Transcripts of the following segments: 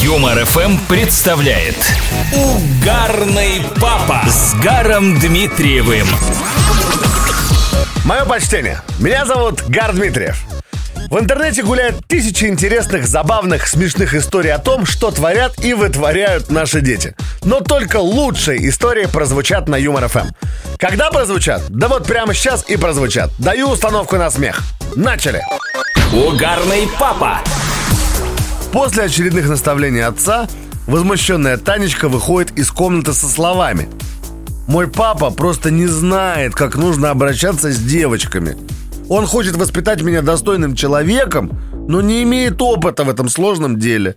Юмор ФМ представляет Угарный папа с Гаром Дмитриевым. Мое почтение. Меня зовут Гар Дмитриев. В интернете гуляют тысячи интересных, забавных, смешных историй о том, что творят и вытворяют наши дети. Но только лучшие истории прозвучат на Юмор ФМ. Когда прозвучат? Да вот прямо сейчас и прозвучат. Даю установку на смех. Начали! Угарный папа. После очередных наставлений отца, возмущенная Танечка выходит из комнаты со словами. Мой папа просто не знает, как нужно обращаться с девочками. Он хочет воспитать меня достойным человеком, но не имеет опыта в этом сложном деле.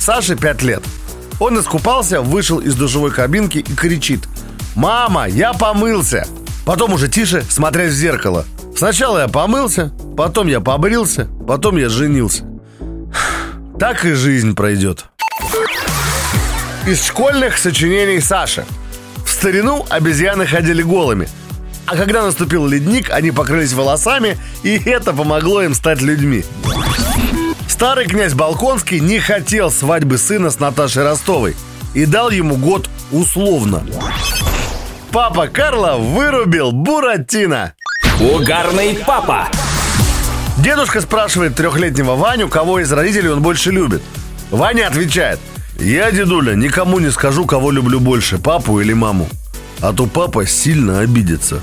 Саше 5 лет. Он искупался, вышел из душевой кабинки и кричит «Мама, я помылся!» Потом уже тише, смотря в зеркало. Сначала я помылся, потом я побрился, потом я женился. Так и жизнь пройдет. Из школьных сочинений Саши. В старину обезьяны ходили голыми. А когда наступил ледник, они покрылись волосами, и это помогло им стать людьми. Старый князь Балконский не хотел свадьбы сына с Наташей Ростовой и дал ему год условно. Папа Карла вырубил Буратино. Угарный папа. Дедушка спрашивает трехлетнего Ваню, кого из родителей он больше любит. Ваня отвечает, я, дедуля, никому не скажу, кого люблю больше, папу или маму. А то папа сильно обидится.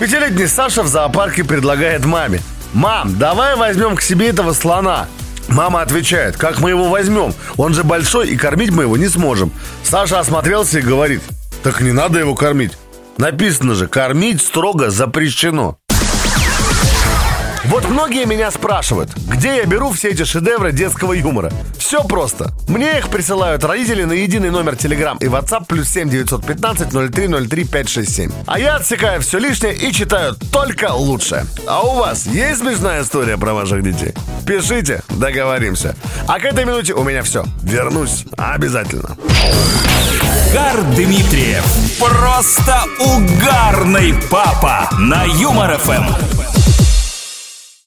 Пятилетний Саша в зоопарке предлагает маме. Мам, давай возьмем к себе этого слона. Мама отвечает, как мы его возьмем? Он же большой и кормить мы его не сможем. Саша осмотрелся и говорит, так не надо его кормить. Написано же, кормить строго запрещено. Вот многие меня спрашивают, где я беру все эти шедевры детского юмора. Все просто. Мне их присылают родители на единый номер Telegram и WhatsApp плюс 7 915 0303 567. А я отсекаю все лишнее и читаю только лучшее. А у вас есть смешная история про ваших детей? Пишите, договоримся. А к этой минуте у меня все. Вернусь обязательно. Гар Дмитриев. Просто угарный папа на Юмор ФМ.